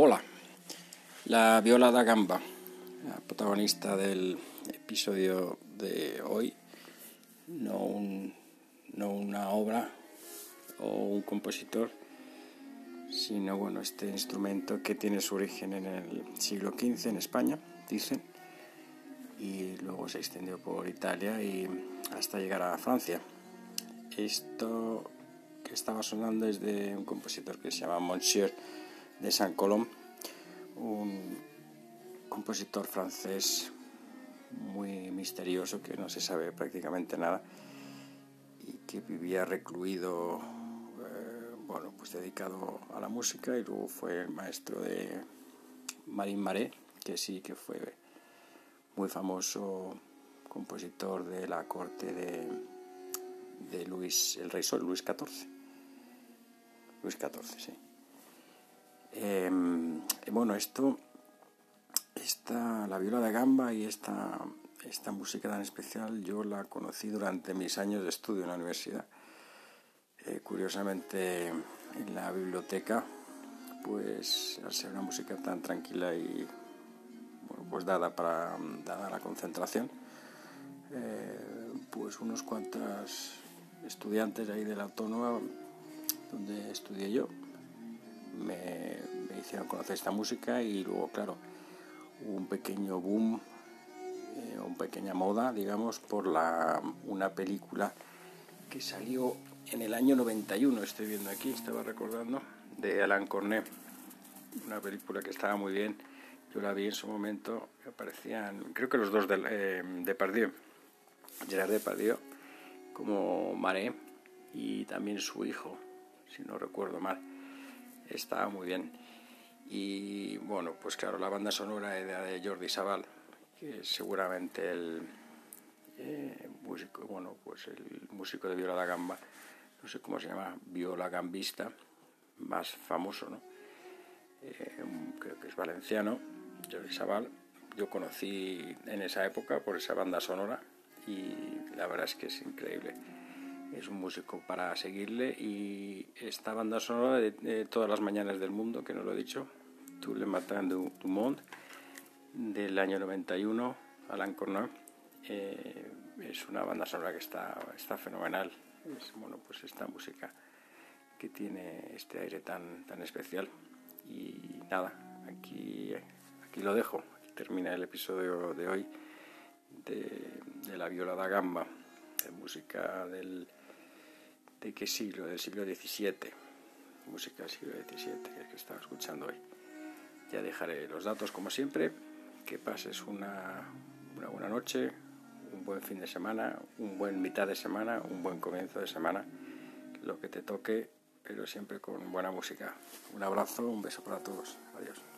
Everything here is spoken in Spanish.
Hola, la Viola da Gamba, la protagonista del episodio de hoy, no, un, no una obra o un compositor, sino bueno, este instrumento que tiene su origen en el siglo XV en España, dicen, y luego se extendió por Italia y hasta llegar a Francia. Esto que estaba sonando es de un compositor que se llama Monsieur de Saint Colomb, un compositor francés muy misterioso que no se sabe prácticamente nada y que vivía recluido, eh, bueno, pues dedicado a la música y luego fue el maestro de Marin Marais, que sí que fue muy famoso compositor de la corte de, de Luis, el rey Sol, Luis XIV. Luis XIV, sí. Em, bueno, esto, esta, la viola de gamba y esta, esta música tan especial yo la conocí durante mis años de estudio en la universidad. Eh, curiosamente, en la biblioteca, pues al ser una música tan tranquila y bueno, pues dada para dada la concentración, eh, pues unos cuantos estudiantes ahí de la autónoma donde estudié yo me, hicieron conocer esta música y luego, claro, un pequeño boom, eh, una pequeña moda, digamos, por la, una película que salió en el año 91, estoy viendo aquí, estaba recordando, de Alan Cornet, una película que estaba muy bien, yo la vi en su momento, aparecían, creo que los dos de, eh, de Pardieu, Gerard Depardieu, como Maré, y también su hijo, si no recuerdo mal estaba muy bien. Y bueno, pues claro, la banda sonora era de Jordi Sabal, que es seguramente el eh, músico, bueno, pues el músico de viola da gamba, no sé cómo se llama, viola gambista, más famoso, ¿no? Eh, creo que es valenciano, Jordi Sabal. Yo conocí en esa época por esa banda sonora y la verdad es que es increíble es un músico para seguirle y esta banda sonora de, todas las mañanas del mundo, que no lo he dicho, Tout le matin du, monde, del año 91, Alain Cornet, eh, es una banda sonora que está, está fenomenal, es bueno, pues esta música que tiene este aire tan, tan especial. Y nada, aquí, aquí lo dejo, termina el episodio de hoy de, de la viola da gamba, de música del ¿De qué siglo? Del siglo XVII. Música del siglo XVII, que es que estaba escuchando hoy. Ya dejaré los datos como siempre. Que pases una, una buena noche, un buen fin de semana, un buen mitad de semana, un buen comienzo de semana. Lo que te toque, pero siempre con buena música. Un abrazo, un beso para todos. Adiós.